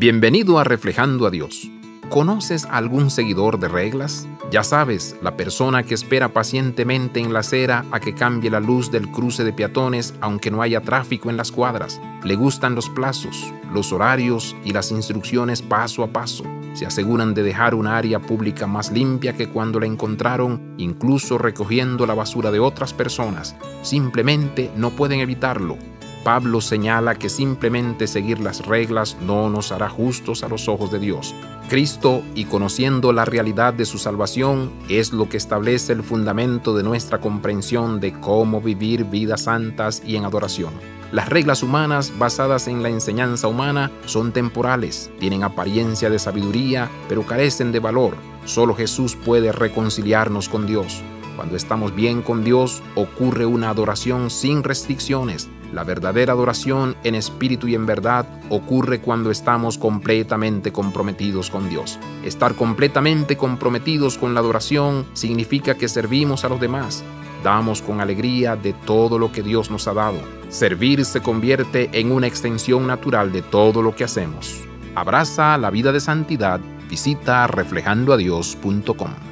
Bienvenido a Reflejando a Dios. ¿Conoces algún seguidor de reglas? Ya sabes, la persona que espera pacientemente en la acera a que cambie la luz del cruce de peatones aunque no haya tráfico en las cuadras. Le gustan los plazos, los horarios y las instrucciones paso a paso. Se aseguran de dejar un área pública más limpia que cuando la encontraron, incluso recogiendo la basura de otras personas. Simplemente no pueden evitarlo Pablo señala que simplemente seguir las reglas no nos hará justos a los ojos de Dios. Cristo, y conociendo la realidad de su salvación, es lo que establece el fundamento de nuestra comprensión de cómo vivir vidas santas y en adoración. Las reglas humanas basadas en la enseñanza humana son temporales, tienen apariencia de sabiduría, pero carecen de valor. Solo Jesús puede reconciliarnos con Dios. Cuando estamos bien con Dios, ocurre una adoración sin restricciones, la verdadera adoración en espíritu y en verdad ocurre cuando estamos completamente comprometidos con Dios. Estar completamente comprometidos con la adoración significa que servimos a los demás, damos con alegría de todo lo que Dios nos ha dado. Servir se convierte en una extensión natural de todo lo que hacemos. Abraza la vida de santidad, visita reflejandoadios.com.